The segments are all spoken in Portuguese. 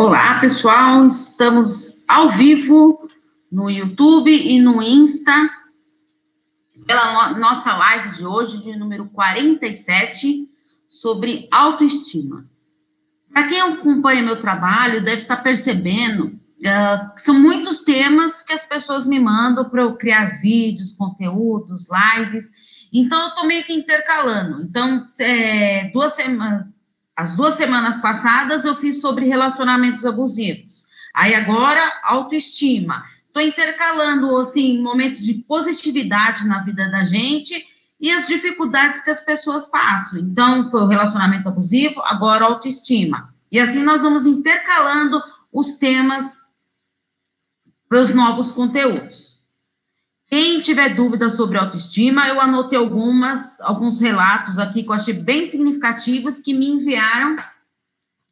Olá, pessoal, estamos ao vivo no YouTube e no Insta pela nossa live de hoje, de número 47, sobre autoestima. Para quem acompanha meu trabalho, deve estar percebendo uh, que são muitos temas que as pessoas me mandam para eu criar vídeos, conteúdos, lives. Então, eu estou meio que intercalando. Então, é, duas semanas as duas semanas passadas eu fiz sobre relacionamentos abusivos. Aí agora, autoestima. Estou intercalando, assim, momentos de positividade na vida da gente e as dificuldades que as pessoas passam. Então, foi o relacionamento abusivo, agora autoestima. E assim nós vamos intercalando os temas para os novos conteúdos. Quem tiver dúvida sobre autoestima, eu anotei algumas, alguns relatos aqui que eu achei bem significativos que me enviaram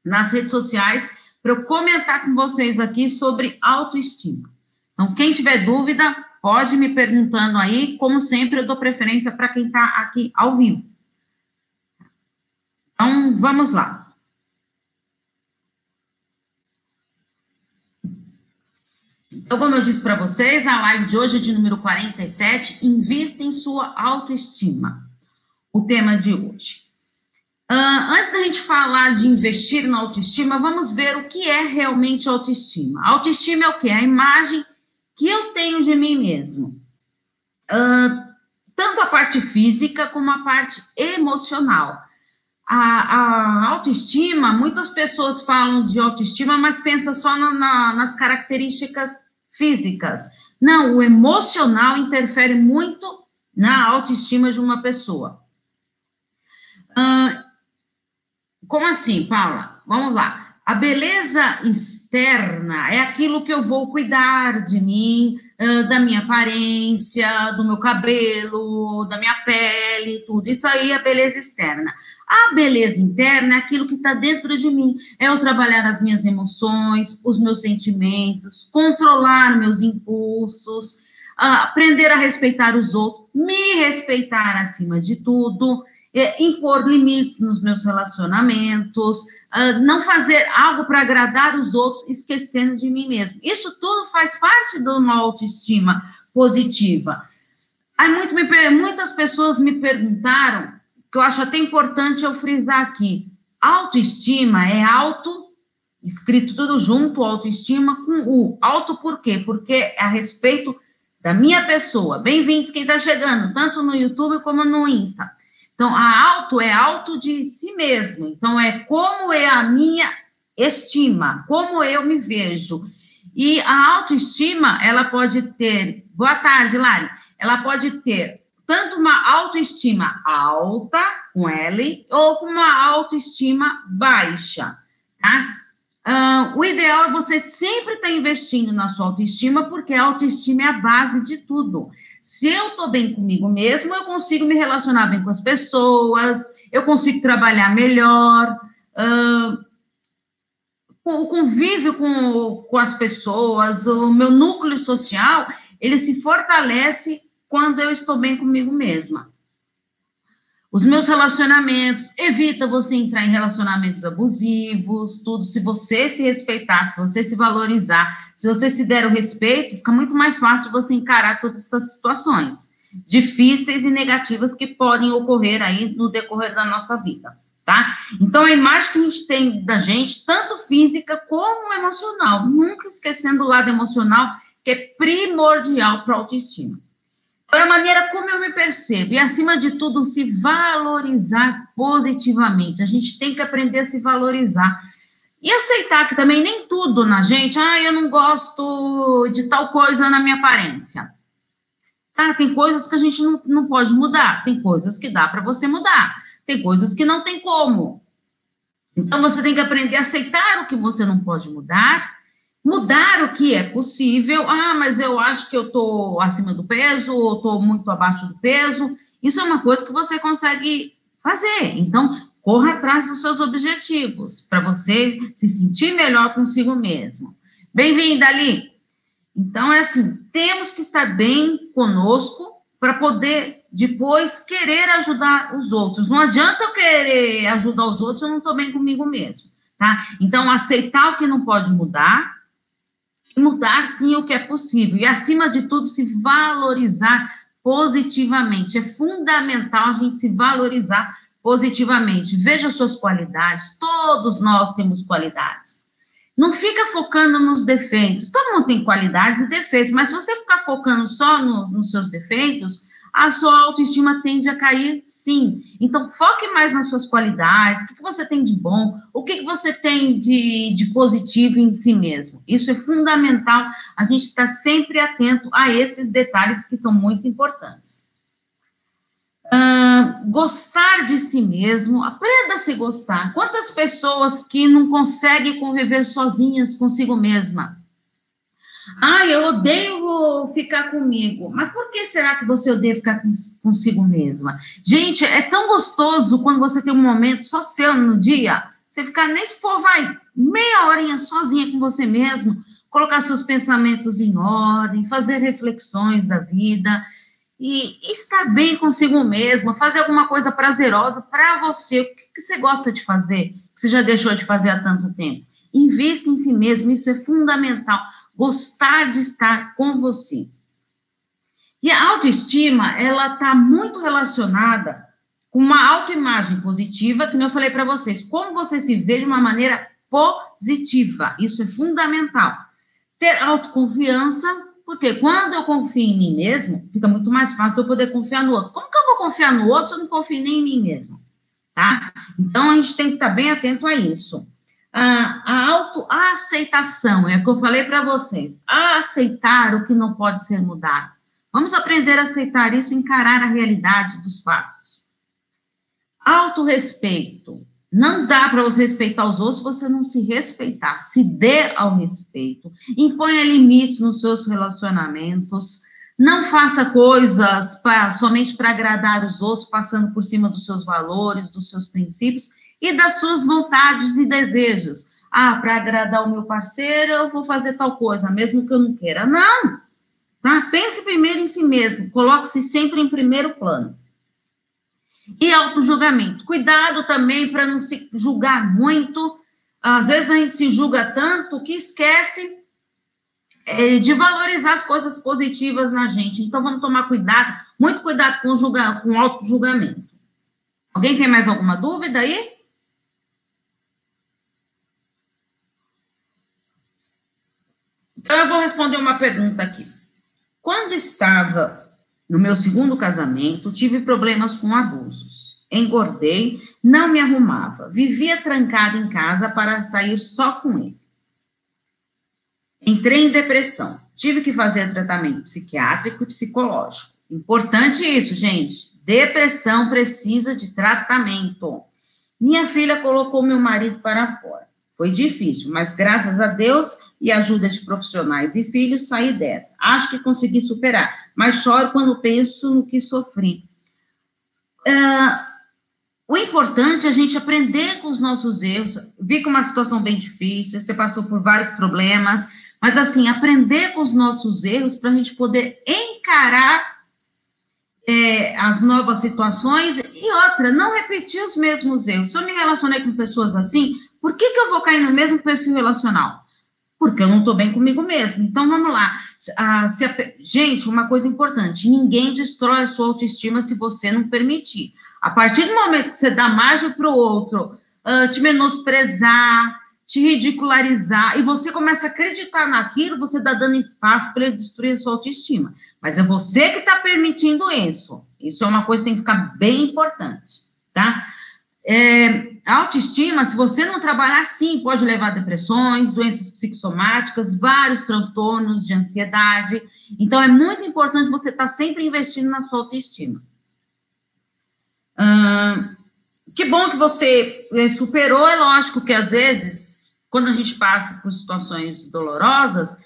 nas redes sociais para eu comentar com vocês aqui sobre autoestima. Então, quem tiver dúvida, pode me perguntando aí. Como sempre, eu dou preferência para quem está aqui ao vivo. Então, vamos lá. Então, como eu disse para vocês, a live de hoje é de número 47, invista em sua autoestima. O tema de hoje. Uh, antes da gente falar de investir na autoestima, vamos ver o que é realmente autoestima. autoestima é o que? A imagem que eu tenho de mim mesmo. Uh, tanto a parte física como a parte emocional. A, a, autoestima, muitas pessoas falam de autoestima, mas pensam só na, na, nas características físicas. Não, o emocional interfere muito na autoestima de uma pessoa. como assim, Paula? Vamos lá. A beleza externa é aquilo que eu vou cuidar de mim, da minha aparência, do meu cabelo, da minha pele, tudo. Isso aí é beleza externa. A beleza interna é aquilo que está dentro de mim. É eu trabalhar as minhas emoções, os meus sentimentos, controlar meus impulsos, aprender a respeitar os outros, me respeitar acima de tudo é, impor limites nos meus relacionamentos, uh, não fazer algo para agradar os outros, esquecendo de mim mesmo. Isso tudo faz parte de uma autoestima positiva. Aí muito me, muitas pessoas me perguntaram, que eu acho até importante eu frisar aqui: autoestima é auto, escrito tudo junto, autoestima com o. Auto por quê? Porque é a respeito da minha pessoa. Bem-vindos quem está chegando, tanto no YouTube como no Insta. Então, a auto é auto de si mesmo. Então, é como é a minha estima, como eu me vejo. E a autoestima, ela pode ter. Boa tarde, Lari. Ela pode ter tanto uma autoestima alta, com L, ou com uma autoestima baixa, tá? Uh, o ideal é você sempre estar tá investindo na sua autoestima, porque a autoestima é a base de tudo. Se eu estou bem comigo mesmo, eu consigo me relacionar bem com as pessoas, eu consigo trabalhar melhor, uh, o convívio com, com as pessoas, o meu núcleo social, ele se fortalece quando eu estou bem comigo mesma os meus relacionamentos, evita você entrar em relacionamentos abusivos, tudo. Se você se respeitar, se você se valorizar, se você se der o respeito, fica muito mais fácil você encarar todas essas situações difíceis e negativas que podem ocorrer aí no decorrer da nossa vida, tá? Então, a imagem que a gente tem da gente, tanto física como emocional, nunca esquecendo o lado emocional, que é primordial para a autoestima. Foi a maneira como eu me percebo. E, acima de tudo, se valorizar positivamente. A gente tem que aprender a se valorizar. E aceitar que também nem tudo na gente, ah, eu não gosto de tal coisa na minha aparência. Tá? Tem coisas que a gente não, não pode mudar, tem coisas que dá para você mudar, tem coisas que não tem como. Então você tem que aprender a aceitar o que você não pode mudar mudar o que é possível. Ah, mas eu acho que eu estou acima do peso, ou estou muito abaixo do peso. Isso é uma coisa que você consegue fazer. Então, corra atrás dos seus objetivos, para você se sentir melhor consigo mesmo. Bem-vinda, Ali. Então, é assim, temos que estar bem conosco para poder depois querer ajudar os outros. Não adianta eu querer ajudar os outros se eu não estou bem comigo mesmo. tá? Então, aceitar o que não pode mudar, mudar sim o que é possível, e acima de tudo, se valorizar positivamente. É fundamental a gente se valorizar positivamente. Veja suas qualidades, todos nós temos qualidades. Não fica focando nos defeitos. Todo mundo tem qualidades e defeitos, mas se você ficar focando só no, nos seus defeitos, a sua autoestima tende a cair, sim. Então, foque mais nas suas qualidades, o que, você tem de bom, o que, que você tem de, de positivo em si mesmo. Isso é fundamental, a gente estar sempre atento a esses detalhes que são muito importantes. Uh, gostar de si mesmo, aprenda a se gostar. Quantas pessoas que não conseguem conviver sozinhas consigo mesma? Ah, eu odeio ficar comigo. Mas por que será que você odeia ficar consigo mesma? Gente, é tão gostoso quando você tem um momento só seu no dia, você ficar, nem se for, vai, meia horinha sozinha com você mesmo, colocar seus pensamentos em ordem, fazer reflexões da vida e estar bem consigo mesma, fazer alguma coisa prazerosa para você. O que, que você gosta de fazer, que você já deixou de fazer há tanto tempo? Invista em si mesmo, isso é fundamental gostar de estar com você. E a autoestima, ela está muito relacionada com uma autoimagem positiva, que eu falei para vocês, como você se vê de uma maneira positiva, isso é fundamental. Ter autoconfiança, porque quando eu confio em mim mesmo, fica muito mais fácil eu poder confiar no outro. Como que eu vou confiar no outro se eu não confio nem em mim mesmo? Tá? Então, a gente tem que estar bem atento a isso a, a autoaceitação, é o que eu falei para vocês, a aceitar o que não pode ser mudado. Vamos aprender a aceitar isso, encarar a realidade dos fatos. Autorrespeito. Não dá para você respeitar os outros se você não se respeitar. Se dê ao respeito. Imponha limites nos seus relacionamentos. Não faça coisas pra, somente para agradar os outros, passando por cima dos seus valores, dos seus princípios e das suas vontades e desejos. Ah, para agradar o meu parceiro, eu vou fazer tal coisa, mesmo que eu não queira. Não! Tá? Pense primeiro em si mesmo, coloque-se sempre em primeiro plano. E auto-julgamento. Cuidado também para não se julgar muito. Às vezes a gente se julga tanto que esquece é, de valorizar as coisas positivas na gente. Então vamos tomar cuidado, muito cuidado com o, com o auto-julgamento. Alguém tem mais alguma dúvida aí? Então, eu vou responder uma pergunta aqui. Quando estava no meu segundo casamento, tive problemas com abusos. Engordei, não me arrumava, vivia trancada em casa para sair só com ele. Entrei em depressão, tive que fazer tratamento psiquiátrico e psicológico. Importante isso, gente. Depressão precisa de tratamento. Minha filha colocou meu marido para fora. Foi difícil, mas graças a Deus e ajuda de profissionais e filhos, saí dessa. Acho que consegui superar, mas choro quando penso no que sofri. Uh, o importante é a gente aprender com os nossos erros. Vi que uma situação bem difícil, você passou por vários problemas, mas assim, aprender com os nossos erros para a gente poder encarar é, as novas situações e outra, não repetir os mesmos erros. Se eu me relacionei com pessoas assim, por que, que eu vou cair no mesmo perfil relacional? Porque eu não estou bem comigo mesmo. Então, vamos lá. Ah, a, gente, uma coisa importante: ninguém destrói a sua autoestima se você não permitir. A partir do momento que você dá margem para o outro uh, te menosprezar, te ridicularizar, e você começa a acreditar naquilo, você está dando espaço para ele destruir a sua autoestima. Mas é você que está permitindo isso. Isso é uma coisa que tem que ficar bem importante, tá? É, autoestima, se você não trabalhar, sim, pode levar a depressões, doenças psicossomáticas, vários transtornos de ansiedade. Então, é muito importante você estar sempre investindo na sua autoestima. Hum, que bom que você é, superou. É lógico que, às vezes, quando a gente passa por situações dolorosas,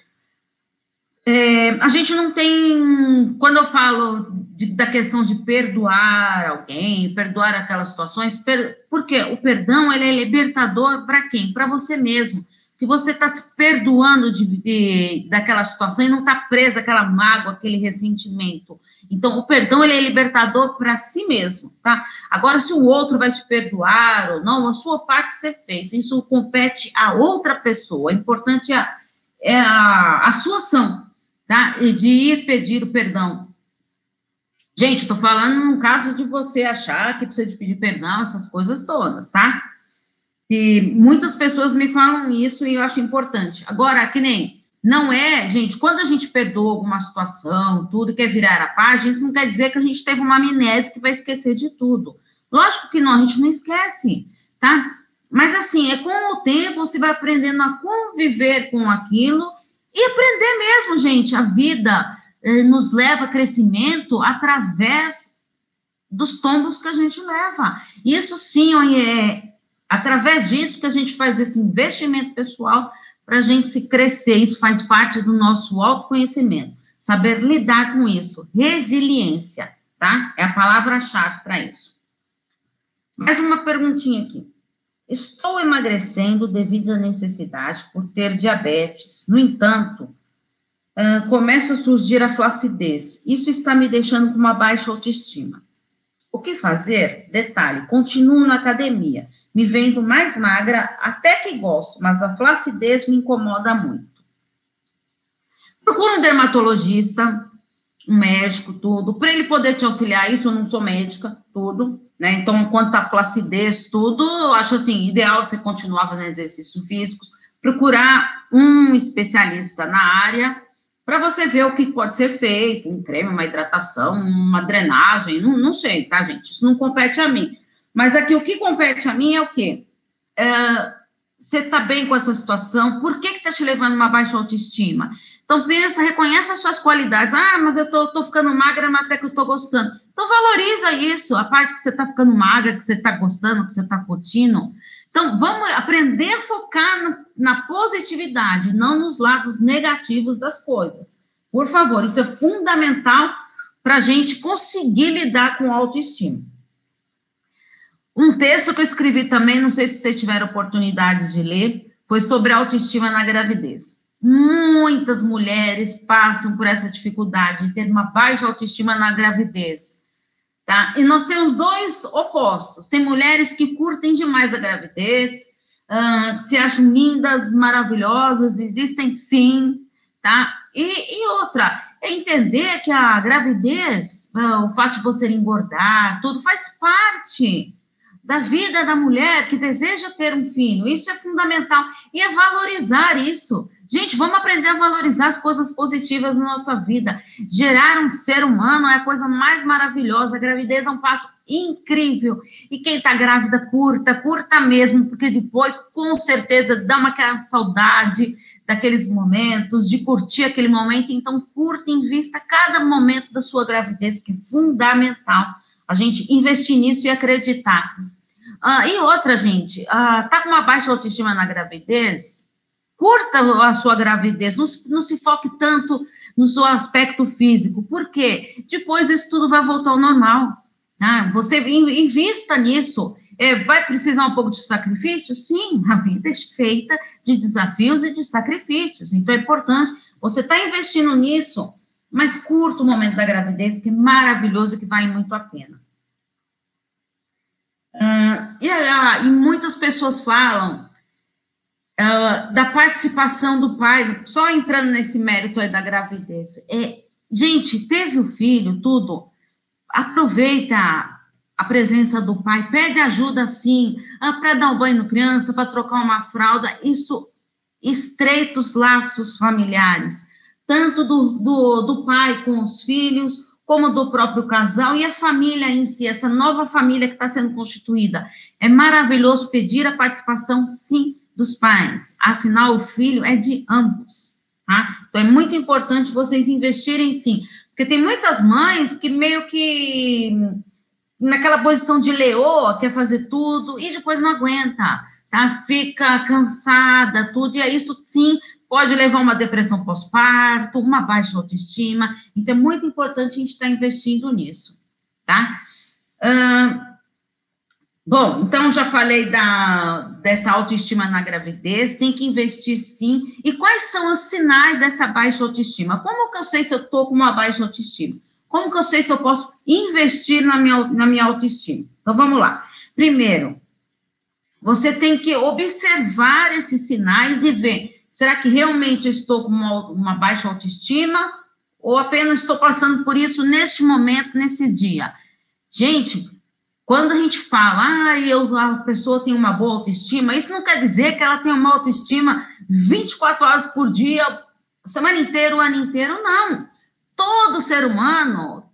é, a gente não tem. Quando eu falo de, da questão de perdoar alguém, perdoar aquelas situações, per, porque o perdão ele é libertador para quem? Para você mesmo. que você está se perdoando de, de, daquela situação e não está presa aquela mágoa, aquele ressentimento. Então, o perdão ele é libertador para si mesmo, tá? Agora, se o outro vai te perdoar ou não, a sua parte você fez. Isso compete a outra pessoa. O importante é, é a, a sua ação, tá? E de ir pedir o perdão. Gente, estou falando num caso de você achar que precisa de pedir perdão, essas coisas todas, tá? E muitas pessoas me falam isso e eu acho importante. Agora, que nem, não é, gente, quando a gente perdoa alguma situação, tudo, quer virar a página, isso não quer dizer que a gente teve uma amnésia que vai esquecer de tudo. Lógico que não, a gente não esquece, tá? Mas assim, é com o tempo você vai aprendendo a conviver com aquilo e aprender mesmo, gente. A vida nos leva a crescimento através dos tombos que a gente leva. Isso sim é, através disso que a gente faz esse investimento pessoal para a gente se crescer. Isso faz parte do nosso autoconhecimento. Saber lidar com isso. Resiliência, tá? É a palavra-chave para isso. Mais uma perguntinha aqui. Estou emagrecendo devido à necessidade por ter diabetes. No entanto, uh, começa a surgir a flacidez. Isso está me deixando com uma baixa autoestima. O que fazer? Detalhe: continuo na academia, me vendo mais magra, até que gosto, mas a flacidez me incomoda muito. Procura um dermatologista, um médico, tudo, para ele poder te auxiliar. Isso eu não sou médica, tudo, né? Então, quanto à flacidez, tudo, eu acho assim, ideal você continuar fazendo exercícios físicos, procurar um especialista na área para você ver o que pode ser feito, um creme, uma hidratação, uma drenagem, não, não sei, tá, gente? Isso não compete a mim. Mas aqui o que compete a mim é o quê? É, você está bem com essa situação? Por que está te levando uma baixa autoestima? Então pensa, reconhece as suas qualidades. Ah, mas eu tô, tô ficando magra, mas até que eu tô gostando. Então valoriza isso, a parte que você está ficando magra, que você está gostando, que você está curtindo. Então, vamos aprender a focar no, na positividade, não nos lados negativos das coisas. Por favor, isso é fundamental para a gente conseguir lidar com autoestima. Um texto que eu escrevi também, não sei se vocês tiveram oportunidade de ler, foi sobre autoestima na gravidez. Muitas mulheres passam por essa dificuldade de ter uma baixa autoestima na gravidez. Tá? E nós temos dois opostos. Tem mulheres que curtem demais a gravidez, uh, que se acham lindas, maravilhosas, existem sim, tá? E, e outra, é entender que a gravidez, uh, o fato de você engordar, tudo faz parte da vida da mulher que deseja ter um filho. Isso é fundamental. E é valorizar isso. Gente, vamos aprender a valorizar as coisas positivas na nossa vida. Gerar um ser humano é a coisa mais maravilhosa. A gravidez é um passo incrível. E quem está grávida, curta, curta mesmo, porque depois, com certeza, dá uma aquela saudade daqueles momentos, de curtir aquele momento. Então, curta, invista cada momento da sua gravidez, que é fundamental a gente investir nisso e acreditar. Ah, e outra, gente, ah, tá com uma baixa autoestima na gravidez? Curta a sua gravidez, não, não se foque tanto no seu aspecto físico, porque depois isso tudo vai voltar ao normal. Né? Você invista nisso. É, vai precisar um pouco de sacrifício? Sim, a vida é feita de desafios e de sacrifícios. Então é importante você estar tá investindo nisso, mas curta o momento da gravidez, que é maravilhoso e que vale muito a pena. Uh, e, uh, e muitas pessoas falam da participação do pai, só entrando nesse mérito aí da gravidez. É, gente, teve o filho, tudo, aproveita a presença do pai, pede ajuda sim, para dar um banho no criança, para trocar uma fralda, isso estreita os laços familiares, tanto do, do, do pai com os filhos, como do próprio casal e a família em si, essa nova família que está sendo constituída. É maravilhoso pedir a participação, sim, dos pais. Afinal, o filho é de ambos. Tá? Então, é muito importante vocês investirem, sim. Porque tem muitas mães que meio que naquela posição de leoa, quer fazer tudo e depois não aguenta, tá? Fica cansada, tudo, e isso sim pode levar uma depressão pós-parto, uma baixa autoestima. Então, é muito importante a gente estar investindo nisso, tá? Uh, Bom, então já falei da, dessa autoestima na gravidez, tem que investir sim. E quais são os sinais dessa baixa autoestima? Como que eu sei se eu estou com uma baixa autoestima? Como que eu sei se eu posso investir na minha, na minha autoestima? Então vamos lá. Primeiro, você tem que observar esses sinais e ver: será que realmente eu estou com uma, uma baixa autoestima? Ou apenas estou passando por isso neste momento, nesse dia? Gente, quando a gente fala, ah, eu, a pessoa tem uma boa autoestima, isso não quer dizer que ela tem uma autoestima 24 horas por dia, semana inteira, o ano inteiro, não. Todo ser humano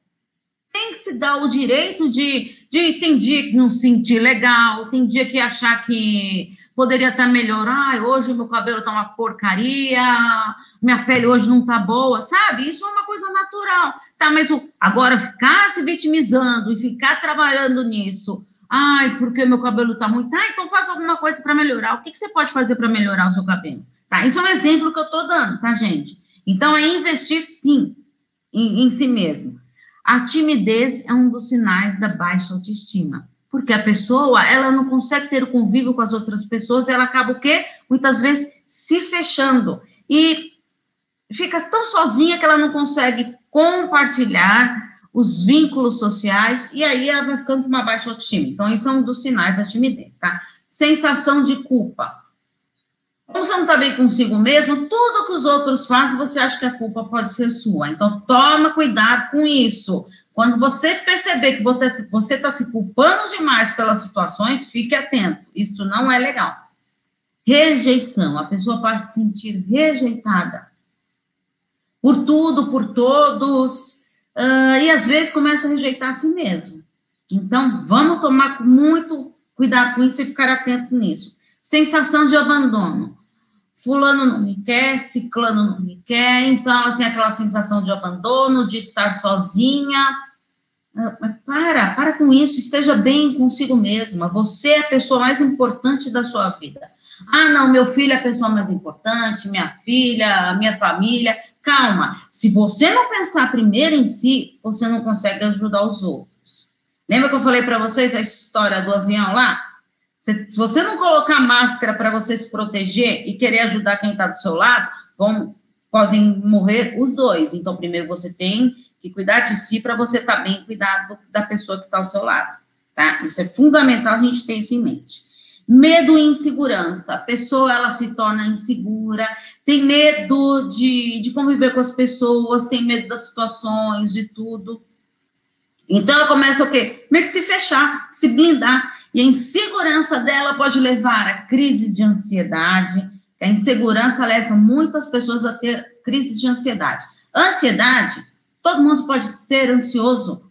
tem que se dar o direito de, de tem dia que não se sentir legal, tem dia que achar que poderia estar melhor. Ai, hoje meu cabelo está uma porcaria, minha pele hoje não está boa, sabe? Isso é uma coisa natural. Tá, mas o, agora ficar se vitimizando e ficar trabalhando nisso. Ai, porque meu cabelo está muito. Ah, então faça alguma coisa para melhorar. O que, que você pode fazer para melhorar o seu cabelo? Tá, isso é um exemplo que eu estou dando, tá, gente? Então, é investir sim em, em si mesmo. A timidez é um dos sinais da baixa autoestima porque a pessoa, ela não consegue ter o convívio com as outras pessoas, ela acaba o quê? Muitas vezes se fechando e fica tão sozinha que ela não consegue compartilhar os vínculos sociais e aí ela vai ficando com uma baixa autoestima. Então, isso é um dos sinais da timidez, tá? Sensação de culpa. Como você não está bem consigo mesmo, tudo que os outros fazem, você acha que a culpa pode ser sua. Então, toma cuidado com isso. Quando você perceber que você está se culpando demais pelas situações, fique atento. Isso não é legal. Rejeição. A pessoa pode se sentir rejeitada por tudo, por todos, uh, e às vezes começa a rejeitar a si mesmo. Então, vamos tomar muito cuidado com isso e ficar atento nisso. Sensação de abandono. Fulano não me quer, ciclano não me quer, então ela tem aquela sensação de abandono, de estar sozinha, para, para com isso, esteja bem consigo mesma. Você é a pessoa mais importante da sua vida. Ah, não, meu filho é a pessoa mais importante, minha filha, minha família. Calma, se você não pensar primeiro em si, você não consegue ajudar os outros. Lembra que eu falei para vocês a história do avião lá? Se você não colocar máscara para você se proteger e querer ajudar quem está do seu lado, vão, podem morrer os dois. Então, primeiro você tem que cuidar de si para você estar tá bem cuidado da pessoa que está ao seu lado, tá? Isso é fundamental a gente ter isso em mente. Medo e insegurança. A pessoa, ela se torna insegura, tem medo de, de conviver com as pessoas, tem medo das situações, de tudo. Então, ela começa o quê? Meio que se fechar, se blindar. E a insegurança dela pode levar a crises de ansiedade. A insegurança leva muitas pessoas a ter crises de ansiedade. Ansiedade Todo mundo pode ser ansioso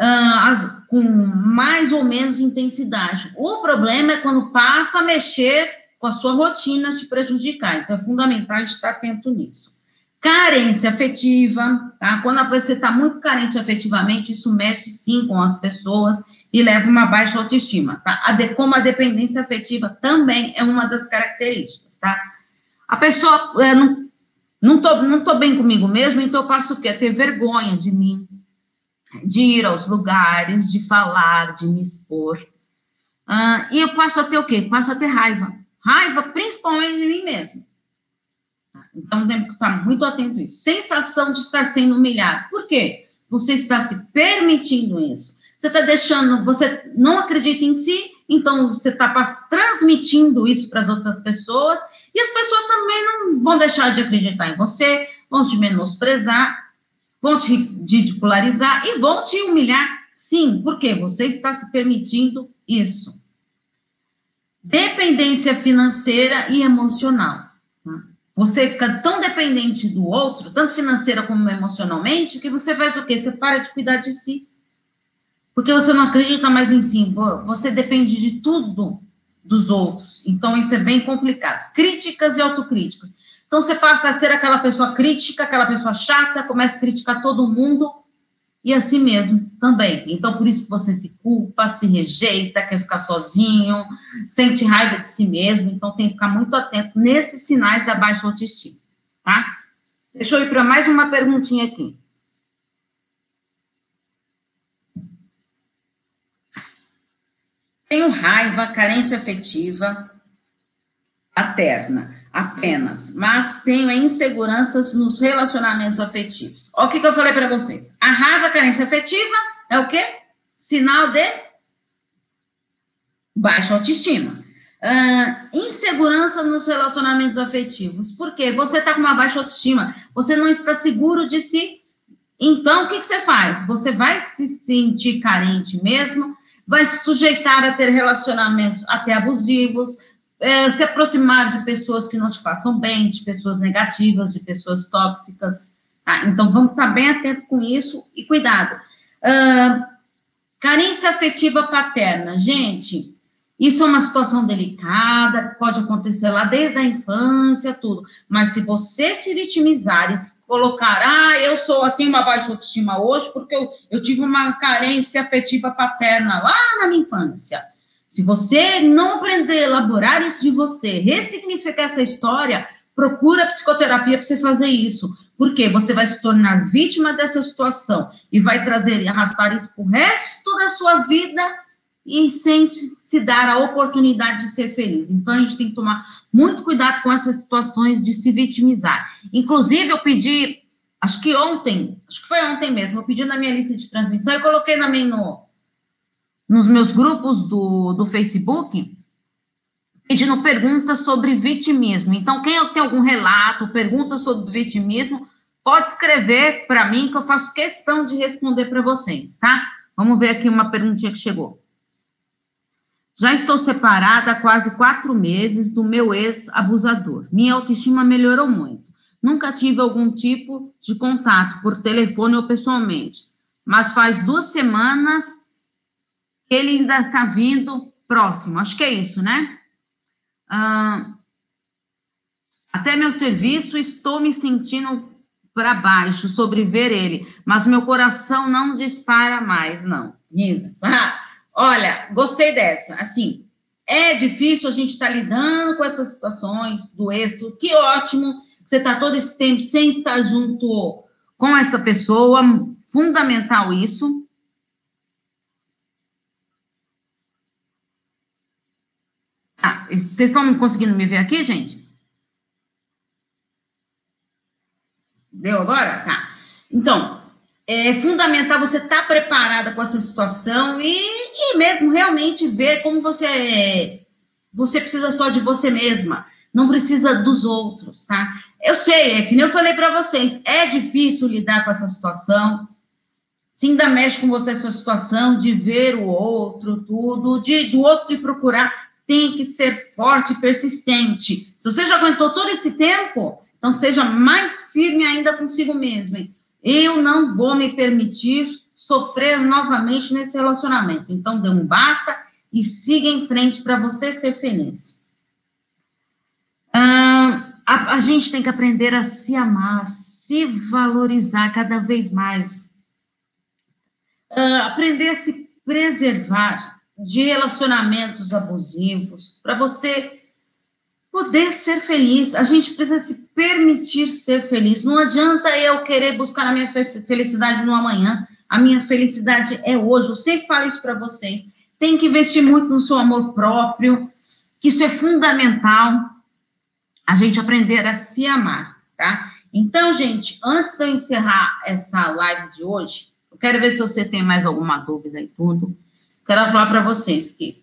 uh, com mais ou menos intensidade. O problema é quando passa a mexer com a sua rotina, te prejudicar. Então, é fundamental estar atento nisso. Carência afetiva, tá? Quando você está muito carente afetivamente, isso mexe sim com as pessoas e leva uma baixa autoestima, tá? A de, como a dependência afetiva também é uma das características, tá? A pessoa é, não não tô, não tô bem comigo mesmo, então eu passo o quê? Ter vergonha de mim, de ir aos lugares, de falar, de me expor. Uh, e eu passo a ter o quê? Passo a ter raiva. Raiva, principalmente de mim mesmo. Então, tem que estar muito atento a isso. Sensação de estar sendo humilhado. Por quê? Você está se permitindo isso. Você está deixando, você não acredita em si, então você está transmitindo isso para as outras pessoas e as pessoas também não vão deixar de acreditar em você, vão te menosprezar, vão te ridicularizar e vão te humilhar. Sim, porque você está se permitindo isso. Dependência financeira e emocional. Você fica tão dependente do outro, tanto financeira como emocionalmente, que você faz o quê? Você para de cuidar de si. Porque você não acredita mais em si. Você depende de tudo dos outros. Então, isso é bem complicado. Críticas e autocríticas. Então, você passa a ser aquela pessoa crítica, aquela pessoa chata, começa a criticar todo mundo e assim mesmo também. Então, por isso que você se culpa, se rejeita, quer ficar sozinho, sente raiva de si mesmo. Então, tem que ficar muito atento nesses sinais da baixa autoestima, tá? Deixa eu ir para mais uma perguntinha aqui. tenho raiva, carência afetiva paterna, apenas, mas tenho inseguranças nos relacionamentos afetivos. Olha o que, que eu falei para vocês. A raiva, carência afetiva é o quê? Sinal de baixa autoestima. Uh, insegurança nos relacionamentos afetivos. Por quê? Você está com uma baixa autoestima, você não está seguro de si. Então, o que, que você faz? Você vai se sentir carente mesmo, vai se sujeitar a ter relacionamentos até abusivos, é, se aproximar de pessoas que não te façam bem, de pessoas negativas, de pessoas tóxicas. Tá? Então, vamos estar bem atento com isso e cuidado. Uh, carência afetiva paterna. Gente, isso é uma situação delicada, pode acontecer lá desde a infância, tudo. Mas se você se vitimizar e colocar, ah, eu sou, eu tenho uma baixa autoestima hoje porque eu, eu tive uma carência afetiva paterna lá na minha infância. Se você não aprender a elaborar isso de você, ressignificar essa história, procura psicoterapia para você fazer isso. Porque você vai se tornar vítima dessa situação e vai trazer e arrastar isso para o resto da sua vida e sem se dar a oportunidade de ser feliz. Então, a gente tem que tomar muito cuidado com essas situações de se vitimizar. Inclusive, eu pedi, acho que ontem, acho que foi ontem mesmo, eu pedi na minha lista de transmissão, eu coloquei também no, nos meus grupos do, do Facebook, pedindo perguntas sobre vitimismo. Então, quem tem algum relato, pergunta sobre vitimismo, pode escrever para mim, que eu faço questão de responder para vocês, tá? Vamos ver aqui uma perguntinha que chegou. Já estou separada há quase quatro meses do meu ex-abusador. Minha autoestima melhorou muito. Nunca tive algum tipo de contato por telefone ou pessoalmente, mas faz duas semanas ele ainda está vindo próximo. Acho que é isso, né? Ah, até meu serviço, estou me sentindo para baixo sobre ver ele, mas meu coração não dispara mais, não. Isso. Ah, Olha, gostei dessa. Assim, é difícil a gente estar tá lidando com essas situações do êxito. Que ótimo que você está todo esse tempo sem estar junto com essa pessoa. Fundamental isso. Ah, vocês estão conseguindo me ver aqui, gente? Deu agora? Tá. Então, é fundamental você estar tá preparada com essa situação e, e mesmo realmente ver como você é, você precisa só de você mesma, não precisa dos outros, tá? Eu sei, é que nem eu falei para vocês, é difícil lidar com essa situação. Se ainda mexe com você essa situação de ver o outro, tudo, de do outro te procurar, tem que ser forte e persistente. Se você já aguentou todo esse tempo, então seja mais firme ainda consigo mesmo. Eu não vou me permitir sofrer novamente nesse relacionamento. Então, dê um basta e siga em frente para você ser feliz. Ah, a, a gente tem que aprender a se amar, se valorizar cada vez mais. Ah, aprender a se preservar de relacionamentos abusivos, para você poder ser feliz. A gente precisa se permitir ser feliz. Não adianta eu querer buscar a minha felicidade no amanhã. A minha felicidade é hoje. Eu sempre falo isso para vocês. Tem que investir muito no seu amor próprio, que isso é fundamental. A gente aprender a se amar, tá? Então, gente, antes de eu encerrar essa live de hoje, eu quero ver se você tem mais alguma dúvida e tudo. Quero falar para vocês que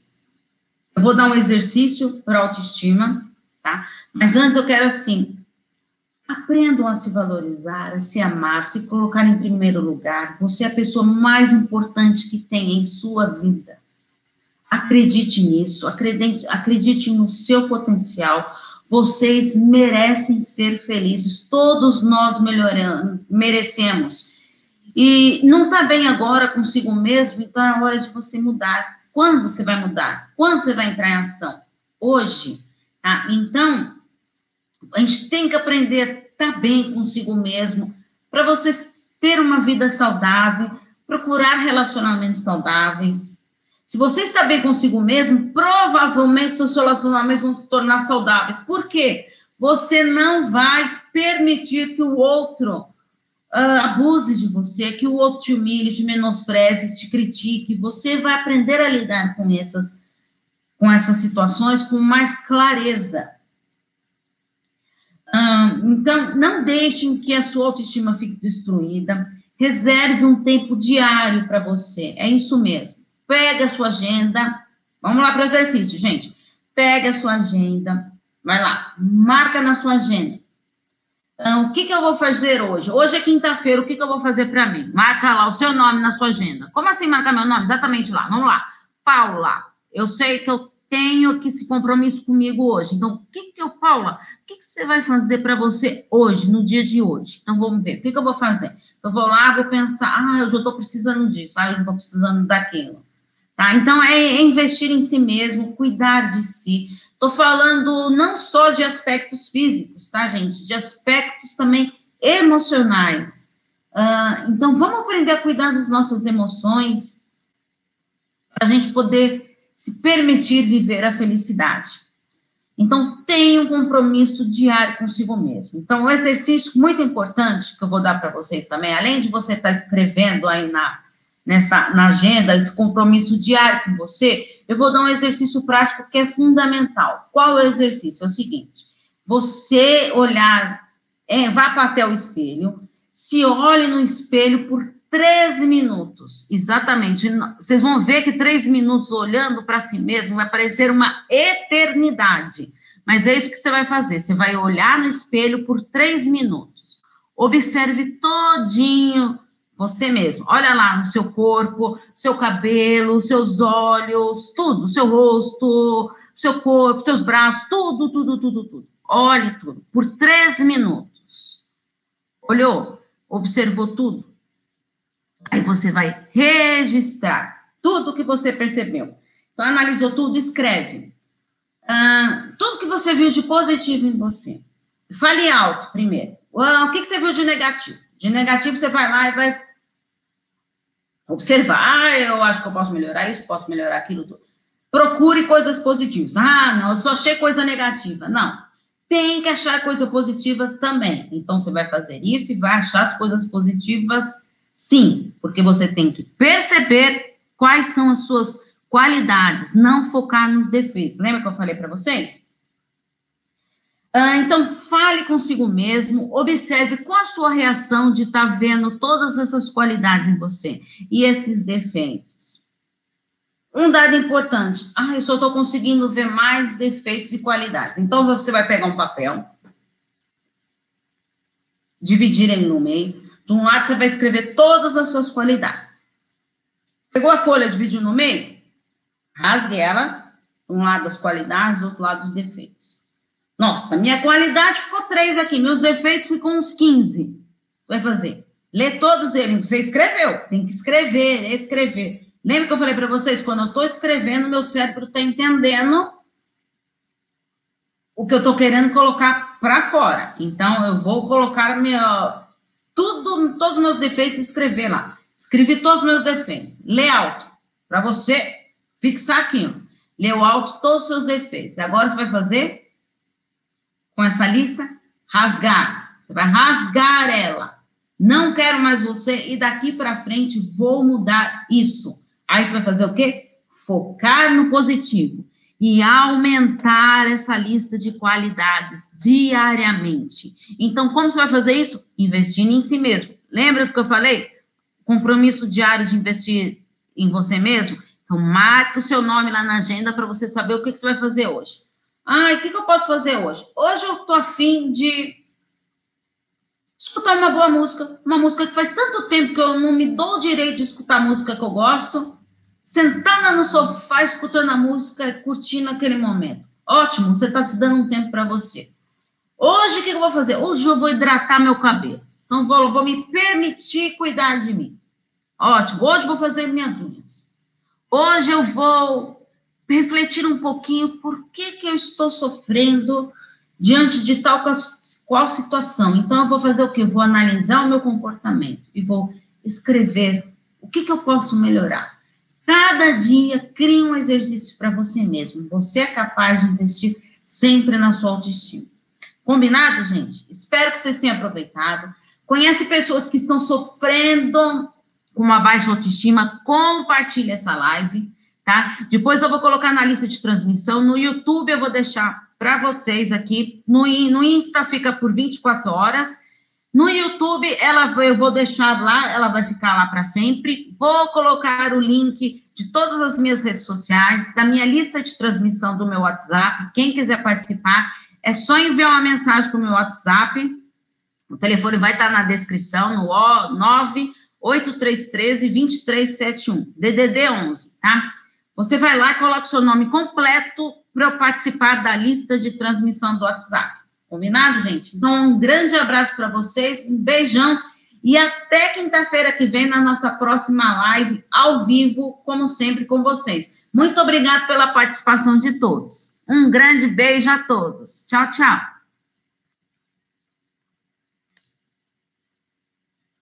eu vou dar um exercício para autoestima, tá? Mas antes eu quero assim, aprendam a se valorizar, a se amar, se colocar em primeiro lugar. Você é a pessoa mais importante que tem em sua vida. Acredite nisso, acredite, acredite no seu potencial. Vocês merecem ser felizes. Todos nós melhoramos, merecemos. E não está bem agora consigo mesmo, então é hora de você mudar. Quando você vai mudar? Quando você vai entrar em ação? Hoje. Tá? Então, a gente tem que aprender a estar bem consigo mesmo, para você ter uma vida saudável, procurar relacionamentos saudáveis. Se você está bem consigo mesmo, provavelmente seus relacionamentos vão se tornar saudáveis. Por quê? Você não vai permitir que o outro uh, abuse de você, que o outro te humilhe, te menospreze, te critique. Você vai aprender a lidar com essas com essas situações com mais clareza. então, não deixem que a sua autoestima fique destruída. Reserve um tempo diário para você. É isso mesmo. Pega a sua agenda. Vamos lá para o exercício, gente. Pega a sua agenda. Vai lá. Marca na sua agenda. Então, o que, que eu vou fazer hoje? Hoje é quinta-feira, o que, que eu vou fazer para mim? Marca lá o seu nome na sua agenda. Como assim marcar meu nome? Exatamente lá. Vamos lá. Paula, eu sei que eu tenho que esse compromisso comigo hoje. Então, o que que eu, Paula, o que, que você vai fazer para você hoje, no dia de hoje? Então, vamos ver, o que, que eu vou fazer? Então, eu vou lá, vou pensar, ah, eu já estou precisando disso, ah, eu já estou precisando daquilo. Tá? Então, é investir em si mesmo, cuidar de si. Estou falando não só de aspectos físicos, tá, gente? De aspectos também emocionais. Uh, então, vamos aprender a cuidar das nossas emoções, para a gente poder se permitir viver a felicidade. Então, tenha um compromisso diário consigo mesmo. Então, um exercício muito importante que eu vou dar para vocês também, além de você estar tá escrevendo aí na, nessa, na agenda, esse compromisso diário com você, eu vou dar um exercício prático que é fundamental. Qual é o exercício? É o seguinte: você olhar, é, vá até o espelho, se olhe no espelho por 13 minutos, exatamente. Vocês vão ver que três minutos olhando para si mesmo vai parecer uma eternidade. Mas é isso que você vai fazer. Você vai olhar no espelho por três minutos. Observe todinho você mesmo. Olha lá no seu corpo, seu cabelo, seus olhos, tudo, seu rosto, seu corpo, seus braços, tudo, tudo, tudo, tudo. Olhe tudo por três minutos. Olhou? Observou tudo? Aí você vai registrar tudo que você percebeu. Então, analisou tudo, escreve. Ah, tudo que você viu de positivo em você. Fale alto primeiro. Ah, o que, que você viu de negativo? De negativo, você vai lá e vai observar. Ah, eu acho que eu posso melhorar isso, posso melhorar aquilo tudo. Procure coisas positivas. Ah, não, eu só achei coisa negativa. Não. Tem que achar coisa positiva também. Então, você vai fazer isso e vai achar as coisas positivas Sim, porque você tem que perceber quais são as suas qualidades, não focar nos defeitos. Lembra que eu falei para vocês? Ah, então, fale consigo mesmo, observe qual a sua reação de estar tá vendo todas essas qualidades em você e esses defeitos. Um dado importante, ah, eu só estou conseguindo ver mais defeitos e qualidades. Então, você vai pegar um papel, dividir ele no meio, de um lado, você vai escrever todas as suas qualidades. Pegou a folha, dividiu no meio? Rasgue ela. Um lado as qualidades, do outro lado os defeitos. Nossa, minha qualidade ficou três aqui, meus defeitos ficou uns 15. Vai fazer. Lê todos eles. Você escreveu. Tem que escrever, escrever. Lembra que eu falei para vocês? Quando eu estou escrevendo, meu cérebro está entendendo o que eu estou querendo colocar para fora. Então, eu vou colocar meu, tudo, todos os meus defeitos e escrever lá. Escrevi todos os meus defeitos. Lê alto, para você fixar aqui. Leu alto todos os seus defeitos. Agora você vai fazer com essa lista rasgar. Você vai rasgar ela. Não quero mais você e daqui para frente vou mudar isso. Aí você vai fazer o quê? Focar no positivo e aumentar essa lista de qualidades diariamente. Então, como você vai fazer isso? Investindo em si mesmo. Lembra do que eu falei? Compromisso diário de investir em você mesmo? Então, marque o seu nome lá na agenda para você saber o que, que, você vai fazer hoje. Ah, o que, que eu posso fazer hoje? Hoje eu estou afim de escutar uma boa música, uma música que faz tanto tempo que eu não me dou o direito de escutar a música que eu gosto sentada no sofá, escutando a música, curtindo aquele momento. Ótimo, você está se dando um tempo para você. Hoje, o que eu vou fazer? Hoje eu vou hidratar meu cabelo. Então, vou, vou me permitir cuidar de mim. Ótimo, hoje eu vou fazer minhas unhas. Hoje eu vou refletir um pouquinho por que, que eu estou sofrendo diante de tal qual situação. Então, eu vou fazer o quê? Vou analisar o meu comportamento e vou escrever o que, que eu posso melhorar. Cada dia crie um exercício para você mesmo. Você é capaz de investir sempre na sua autoestima. Combinado, gente? Espero que vocês tenham aproveitado. Conhece pessoas que estão sofrendo com uma baixa autoestima? Compartilhe essa live, tá? Depois eu vou colocar na lista de transmissão. No YouTube eu vou deixar para vocês aqui. No, no Insta fica por 24 horas. No YouTube, ela, eu vou deixar lá, ela vai ficar lá para sempre. Vou colocar o link de todas as minhas redes sociais, da minha lista de transmissão do meu WhatsApp. Quem quiser participar, é só enviar uma mensagem para o meu WhatsApp. O telefone vai estar na descrição, no 98313 2371, DDD 11, tá? Você vai lá e coloca o seu nome completo para eu participar da lista de transmissão do WhatsApp. Combinado, gente? Então, um grande abraço para vocês, um beijão e até quinta-feira que vem na nossa próxima live ao vivo, como sempre, com vocês. Muito obrigado pela participação de todos. Um grande beijo a todos. Tchau, tchau.